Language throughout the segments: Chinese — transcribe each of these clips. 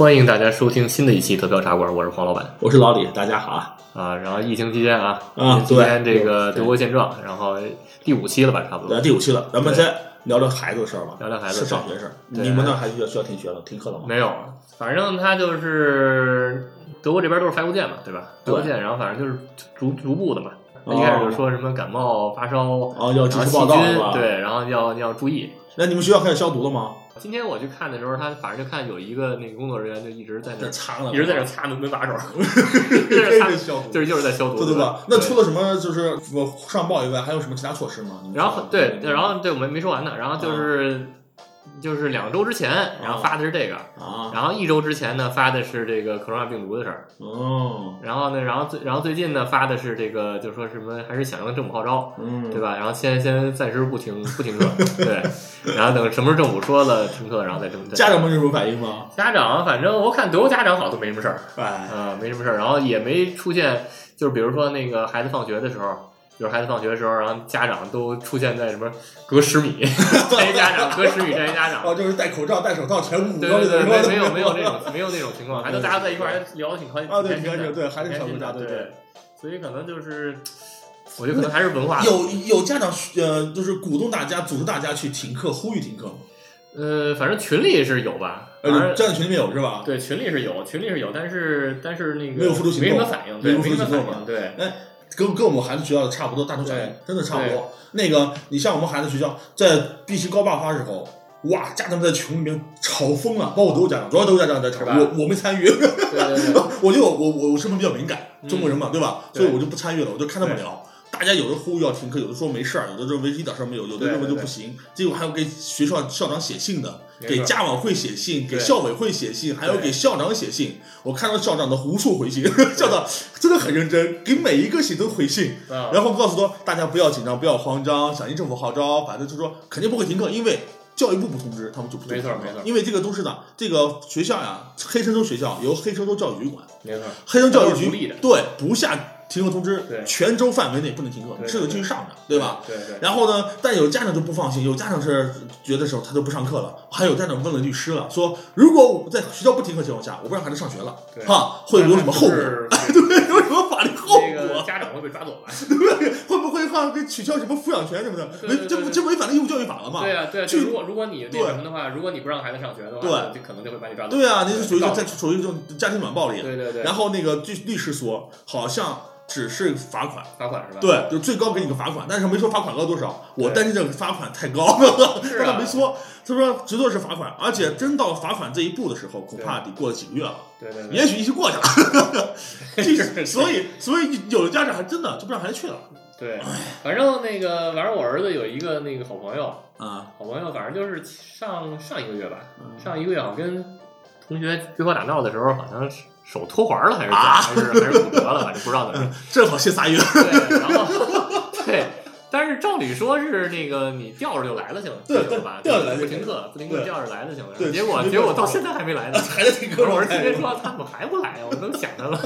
欢迎大家收听新的一期德标茶馆，我是黄老板我是老李，大家好啊！啊。然后疫情期间啊，啊疫情期间对这个德国现状，然后第五期了吧，差不多来。第五期了，咱们先聊聊孩子的事儿吧，聊聊孩子是上学事儿。你们那还需要需要停学了，停课了吗？没有，反正他就是德国这边都是发邮件嘛，对吧？发对邮件，然后反正就是逐逐步的嘛。哦一开始就说什么感冒、发烧，哦，要及时报道？。对，然后要要注意。那你们学校开始消毒了吗？今天我去看的时候，他反正就看有一个那个工作人员就一直在那在擦呢，一直在那擦门门把手，这就是擦消毒，就是就是在消毒，对对吧？那除了什么就是我上报以外，还有什么其他措施吗？然后对，对然后对我们没说完呢，然后就是、就是两周之前，然后发的是这个，啊，然后一周之前呢发的是这个 corona 病毒的事儿，哦，然后呢，然后最然后最近呢发的是这个，就说什么还是响应政府号召，嗯，对？吧？然后先先暂时不停不停课，对，然后等什么时候政府说了停课，然后再这么家长们有什么反应吗？家长，反正我看德国家长好像都没什么事儿，哎，啊、没什么事儿，然后也没出现，就是比如说那个孩子放学的时候，就是孩子放学的时候，然后家长都出现在什么隔十米 站一家长，隔十米站一家长。哦，就是戴口罩、戴手套，全捂对着对对，的，没没有没有那种没有那种情况，还都大家在一块儿还聊得挺开啊对挺开心的，挺开心对还是小国家对对，所以可能就是，我觉得可能还是文化有有家长呃，就是鼓动大家、组织大家去停课，呼吁停课吗？呃，反正群里是有吧，反呃，正家长群里面有是吧？对群里是有，群里是有，但是但是那个没有付出行动没什么反应，对，没什么反应，对。跟跟我们孩子学校的差不多，大同小异，真的差不多。那个，你像我们孩子学校在必须高爆发的时候，哇，家长在群里面吵疯了，包括德国家长，主要都是家长在吵，我我没参与，对对对，我就我我我身份比较敏感，嗯中国人嘛，对吧？所以我就不参与了，我就看他们聊。大家有的呼吁要停课，有的说没事儿，有的认为一点事儿没有，有的认为就不行。结果还有给学校校长写信的，给家委会写信，给校委会写信，还有给校长写信。我看到校长的无数回信，校长真的很认真，给每一个写都回信。啊然后告诉说大家不要紧张，不要慌张，响应政府号召，反正就说肯定不会停课，因为教育部不通知，他们就不没错没错因为这个都是的，这个学校呀，黑森州学校由黑森州教育局管，没错，黑森教育局对不下停课通知对，全州范围内不能停课，对你是得继续上的，对吧？？对对，然后呢，但有家长就不放心，有家长是觉得时候他就不上课了，还有家长问了律师了，说如果我在学校不停课情况下，我不让孩子上学了，对哈，会有什么后果？是 对，有什么法律后那个果？家长会被抓走吧？会不会哈给取消什么抚养权什么的？对对对违这不这违反了义务教育法了嘛？对啊对啊，就如果如果你那什么的话，如果你不让孩子上学的话，对就可能就会把你抓走。对啊，那是属于在属于这种家庭软暴力。对对对，然后那个律律师说，好像只是罚款，罚款是吧？对，就最高给你个罚款，但是没说罚款额多少。我担心这个罚款太高了，是啊但 他没说，他说只做是罚款，而且真到罚款这一步的时候，恐怕得过了几个月了，对对对，也许一起过去了。就是所以所以有的家长还真的就不让孩子去了对，反正那个，反正我儿子有一个那个好朋友，啊。好朋友，反正就是上上一个月吧，嗯上一个月好像跟同学对口打闹的时候，好像是手脱环了，还是啊还是还是骨折了，反正不知道怎么着。正好歇仨月，对，然后对，但是照理说是那个你吊着就来了行，对行吧？吊着来不停课，不停课对吊着来了行了。结果结果到现在还没来呢。还在停课我状态儿子今天说他怎么还不来呀？我都想他了。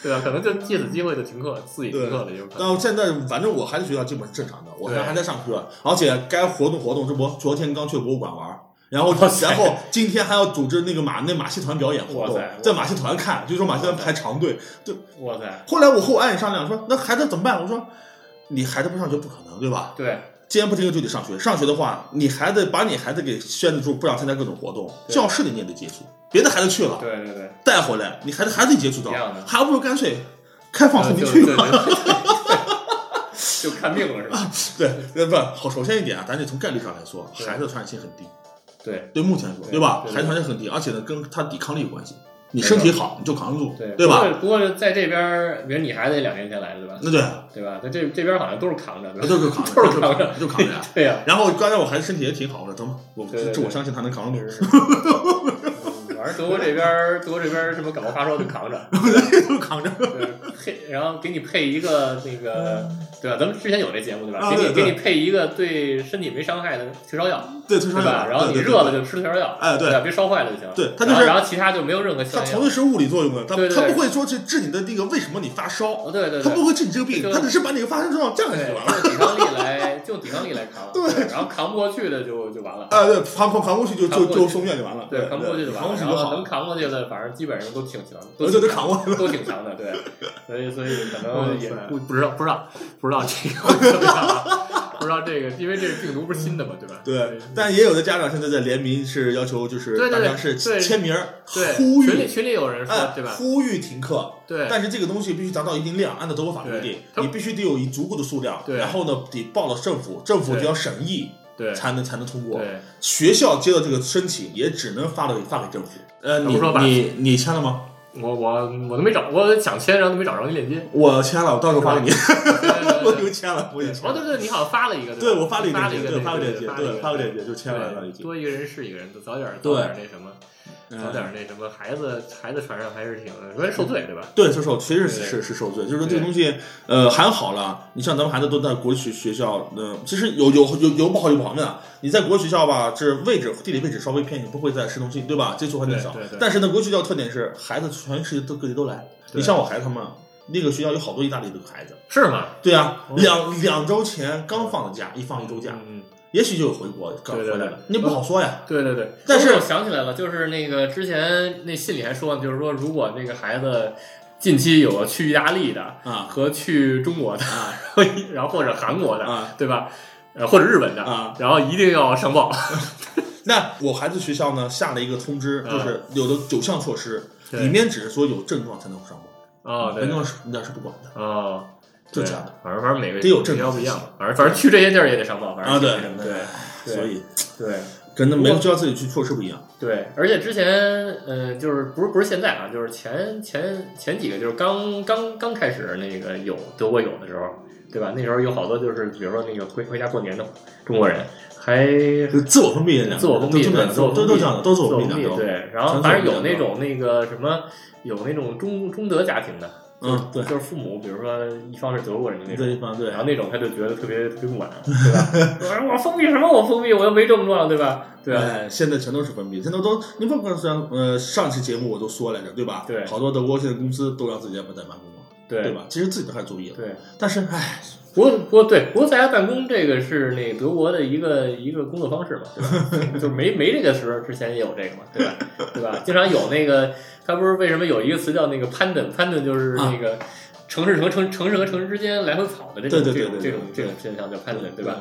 对啊，可能就借此机会就停课，自己停课了，也有可能。然后现在反正我孩子学校基本是正常的，我对还在上课，而且该活动活动，这不昨天刚去博物馆玩儿。然后，然后今天还要组织那个马那马戏团表演活动在马戏团看，就说马戏团排长队。对哇塞，后来我和我爱人商量说，那孩子怎么办？我说，你孩子不上学不可能，对吧？对既然不听课就得上学，上学的话，你孩子把你孩子给限制住，不让参加各种活动。教室里你也得接触，别的孩子去了，对对对，带回来，你孩子还得接触到一样的，还不如干脆开放透明就去吧。对对对 就看病了是吧？对，呃，不好，首先一点啊，咱得从概率上来说，孩子传染性很低。对对目前来说，对对吧？对对孩子传染性很低，而且呢，跟他抵抗力有关系。你身体好，你就扛得住，对对吧？？不过在这边，比如你孩子也两年前来的对吧？那对，对吧？在这这边好像都是扛着，对吧？都是扛着，都是就扛着，就扛着。对呀，然后刚才我孩子身体也挺好的，等会我这我相信他能扛得住。反正德国这边儿，德国这边儿什么感冒发烧就扛着，都扛着。对，配然后给你配一个那个，对吧？咱们之前有这节目对吧？给你给你配一个对身体没伤害的退烧药，对，退烧药？然后你热了就吃退烧药，哎对？别烧坏了就行。对它就是然后其他就没有任何消炎药。它纯粹是物理作用的，它它不会说去治你的那个为什么你发烧，哦，对对对。它不会治你这个病，就它只是把你发烧症状降下去了。抵抗力来，就用抵抗力来扛。对然后扛不过去的就就完了。啊，对，扛扛扛过去就就就送院就完了。对，扛不过去就完了。扛过去能。扛过去的，反正基本上都挺强，都对对对扛过去了 都挺强的。对，所以所以可能也不不知道不知道不知道这个怎么样啊，不知道这个，因为这个病毒不是新的嘛，对吧？对，但也有的家长现在在联名是要求，就是大家是签名对，呼吁，群里群里有人说哎，对吧？呼吁停课。对但是这个东西必须达到一定量，按照德国法律规定对，你必须得有一足够的数量，对然后呢得报到政府，政府就要审议，对才能才能通过。对，学校接到这个申请，也只能发给发给政府。呃，你说吧你你签了吗？我我我都没找，我想签，然后都没找着那链接。我签了，我到时候发给你。对我对已经签了，我已经签哦，对。对，你好像发了一个，对，吧我发了一个链接，对，发了一个那个，发个链接，发对，发个链接，就签完了已，经。多一个人是一个人，早点对早点那什么，嗯早点那什么，孩子孩子传上还是挺容易受罪，对吧？对，是受，其实是是是受罪，就是说这个东西，呃，还好了。你像咱们孩子都在国际学学校，呃，其实有有有有不好有不好的。你在国际学校吧，这位置地理位置稍微偏一点，不会在市中心，对吧？接触环境少。但是呢，国际学校特点是孩子全世界都各地都来。你像我孩子他们那个学校有好多意大利的孩子，是吗？对啊，哦两两周前刚放的假，一放一周假，嗯，也许就有回国刚对对对回来了，你不好说呀。对对对。但是我想起来了，就是那个之前那信里还说，就是说如果那个孩子近期有去意大利的啊和去中国的，啊然后或者韩国的，啊！对吧？呃，或者日本的，啊然后一定要上报。那我孩子学校呢下了一个通知，嗯就是有的九项措施，对里面只是说有症状才能上报，哦，对没症，状是人家是不管的。哦，就这样的，反正反正每个得有证不一样，反正反正去这些地儿也得上报，反正啊，对挺那什么的对，所以对跟那每个学校自己去措施不一样。对，而且之前呃、就是不是不是现在啊，就是前前前几个就是刚刚刚开始那个有德国有的时候，对吧？那时候有好多就是比如说那个回回家过年的中国人，还自我封闭的，自我封闭，的，都自我封闭的，对。然后全反正有那种那个什么，有那种中中德家庭的，嗯，对，就是父母，比如说一方是德国人的那种对。一方对然后那种他就觉得特别特别不满，对吧？我说我封闭什么？我封闭，我又没症状，对吧？对现在全都是封闭，现在都你包括像呃上期节目我都说来着，对吧？对好多德国现在公司都让自己在在办公了，对对吧？其实自己都还注意了，对。但是唉，不过不过对，不过在家办公这个是那个德国的一个一个工作方式嘛，对吧？就没没这个时候之前也有这个嘛，对吧？对吧？经常有那个，他不是为什么有一个词叫那个 “pandem”，pandem 就是那个城市和城城市和城市之间来回跑的这种这种这种这种现象叫攀登，对吧？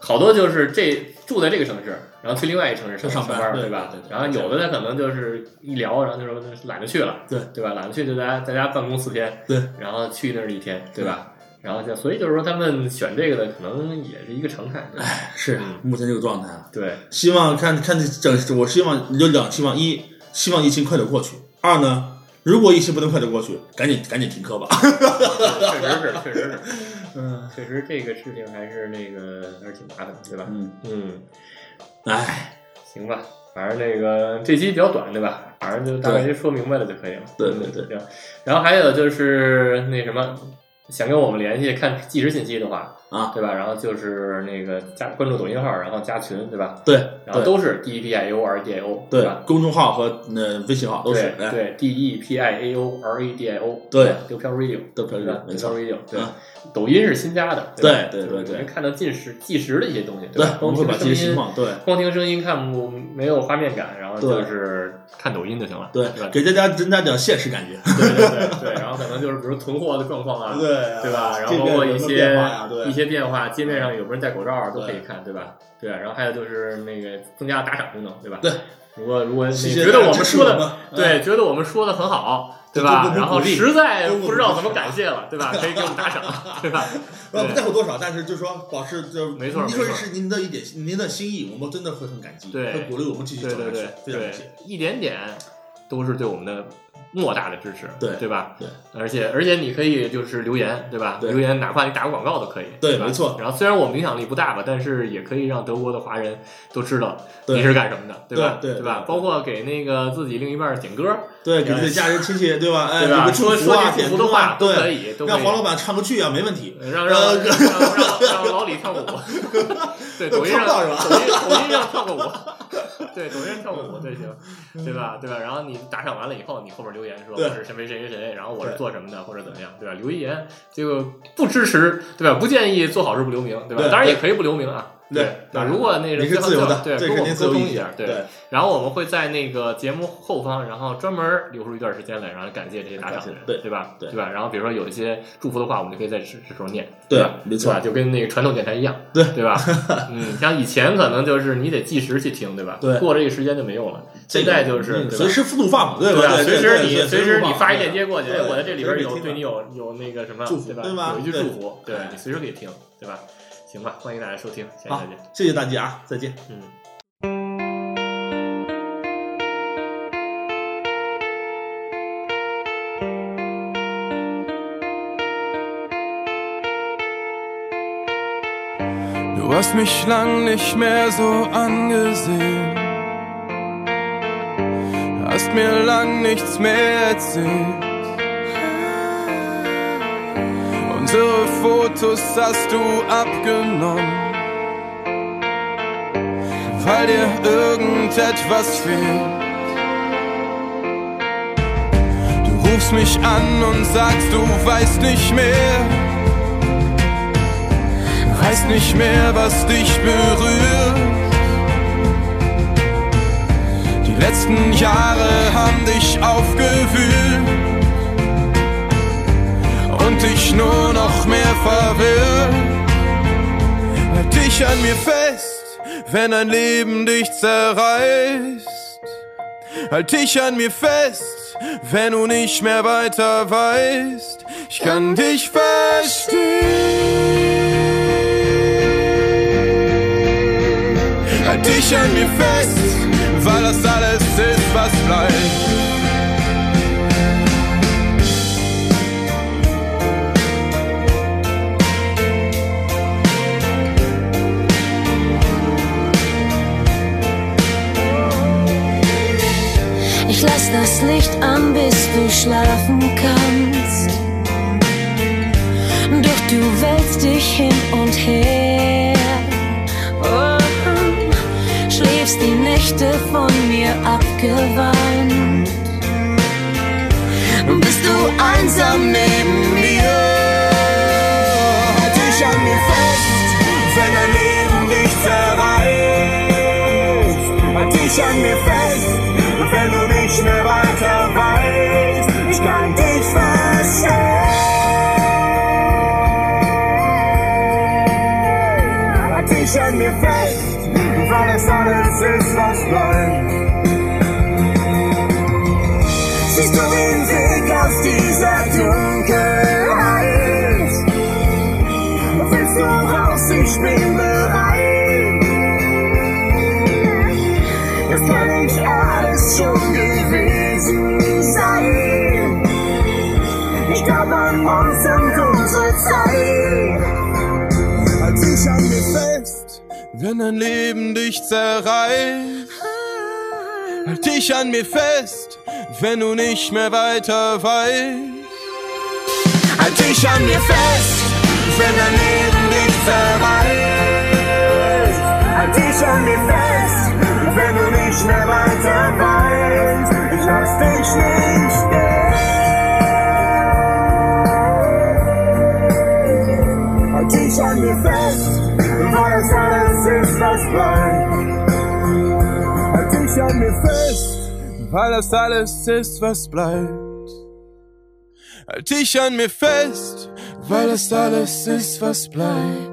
好多就是这住在这个城市，然后去另外一个城市上上班班，对吧对然后有的他可能就是一聊，然后就说懒得去了，对对吧？懒得去就在家在家办公四天，对，然后去那儿一天，对吧？然后就所以就是说他们选这个的可能也是一个常态，哎是嗯目前这个状态啊。对希望看看这整，我希望有两希望：一，希望疫情快点过去；二呢，如果一时不能快点过去，赶紧赶紧停课吧。确实是，确实是，嗯确实这个事情还是那个还是挺麻烦的，对吧？嗯，嗯，唉，行吧，反正那个这期比较短，对吧？反正就大概就说明白了就可以了。对对对。然后还有就是那什么，想跟我们联系看即时信息的话，啊，对吧？然后就是那个加关注抖音号，然后加群，对吧？对然后都是 D E P I A O R A D I O，对吧？，公众号和那微信号都是哎对对，D E P I A O R A D I O，对丢飘 radio，对吧，没丢飘错。radio，对啊。抖音是新加的，吧对对对对能看到近时即时的一些东西，对光听声音，对光听声音看不没有画面感，然后就是看抖音就行了，对吧？给大家增加点现实感觉。对对对对，然后可能就是比如囤货的状况啊，对对吧？然后包括一些一些变化，界面上有没有人戴口罩都可以看，对吧？对，然后还有就是那个增加打赏功能，对吧？对。如果如果你觉得我们说的对，觉得我们说的很好，对吧然后实在不知道怎么感谢了，对吧？可以给我们打赏，对吧？呃，不在乎多少，但是就是说保持就没错您说是您的一点您的心意，我们真的会很感激，对会鼓励我们继续对对走下去非常感谢。，一点点都是对我们的莫大的支持，对对吧？对，而且而且你可以就是留言，对吧？对留言哪怕你打个广告都可以，吧对没错然后虽然我们影响力不大吧，但是也可以让德国的华人都知道你是干什么的，对吧？对对吧？包括给那个自己另一半点歌，对，给自己家人亲戚，对吧？哎，对吧？有个祝说说句点歌啊祝福的话，都可对，以，都可以。让黄老板唱个剧啊，没问题。让让让让让让老李跳个舞，对，抖音上抖音抖音上跳个舞，对，抖音上跳个舞对行，对吧？对吧？然后你打赏完了以后，你后面留言说我是谁谁谁谁谁，然后我是做什么的或者怎么样，对吧？留一言，这个不支持，对吧？不建议做好事不留名，对吧？对当然也可以不留名啊。对那如果那个你是自由的，对，跟我们沟通一下，，对。然后我们会在那个节目后方，然后专门留出一段时间来，然后感谢这些打赏的人，对对吧？对对吧？然后比如说有一些祝福的话，我们就可以在这这时候念，对吧？没错？就跟那个传统电台一样，对对吧？嗯，像以前可能就是你得计时去听，对吧？对过了这个时间就没用了。现在就是随时复放，对对吧？随时你随时你发一链接过去，我在这里边有对你有有那个什么对吧？有一句祝福，对对你随时可以听，对吧？行吧，欢迎大家收听，下期好再见。，谢谢大家啊，再见。嗯。 Du hast mich lang nicht mehr so angesehen. Hast mir lang nichts mehr erzählt. Unsere Fotos hast du abgenommen, weil dir irgendetwas fehlt. Du rufst mich an und sagst, du weißt nicht mehr weiß nicht mehr, was dich berührt. Die letzten Jahre haben dich aufgewühlt dich nur noch mehr verwirrt. Halt dich an mir fest, wenn ein Leben dich zerreißt. Halt dich an mir fest, wenn du nicht mehr weiter weißt. Ich kann dich verstehen. Halt dich an mir fest, weil das alles ist, was bleibt. Lass das Licht an, bis du schlafen kannst. Doch du wälzt dich hin und her. Oh, schläfst die Nächte von mir abgewandt. Bist du einsam neben mir? Halt dich an mir fest, wenn dein Leben dich zerreißt. Halt dich an mir fest, wenn du nicht mehr weiter weißt. Ich kann dich verstehen. Halt dich an mir fest, weil es alles ist, was bleibt. Siehst du den Weg aus dieser Dunkelheit? Willst du raus? Ich bin bereit. Unsere Zeit. Halt dich an mir fest, wenn dein Leben dich zerreißt. Halt dich an mir fest, wenn du nicht mehr weiter weißt. Halt dich an mir fest, wenn dein Leben dich zerreißt. Halt dich an mir fest, wenn du nicht mehr weiter weißt. Ich lass dich nicht mir fest, weil es alles ist, was bleibt. Halt dich an mir fest, weil das alles ist, was bleibt. Halt dich an mir fest, weil das alles ist, was bleibt.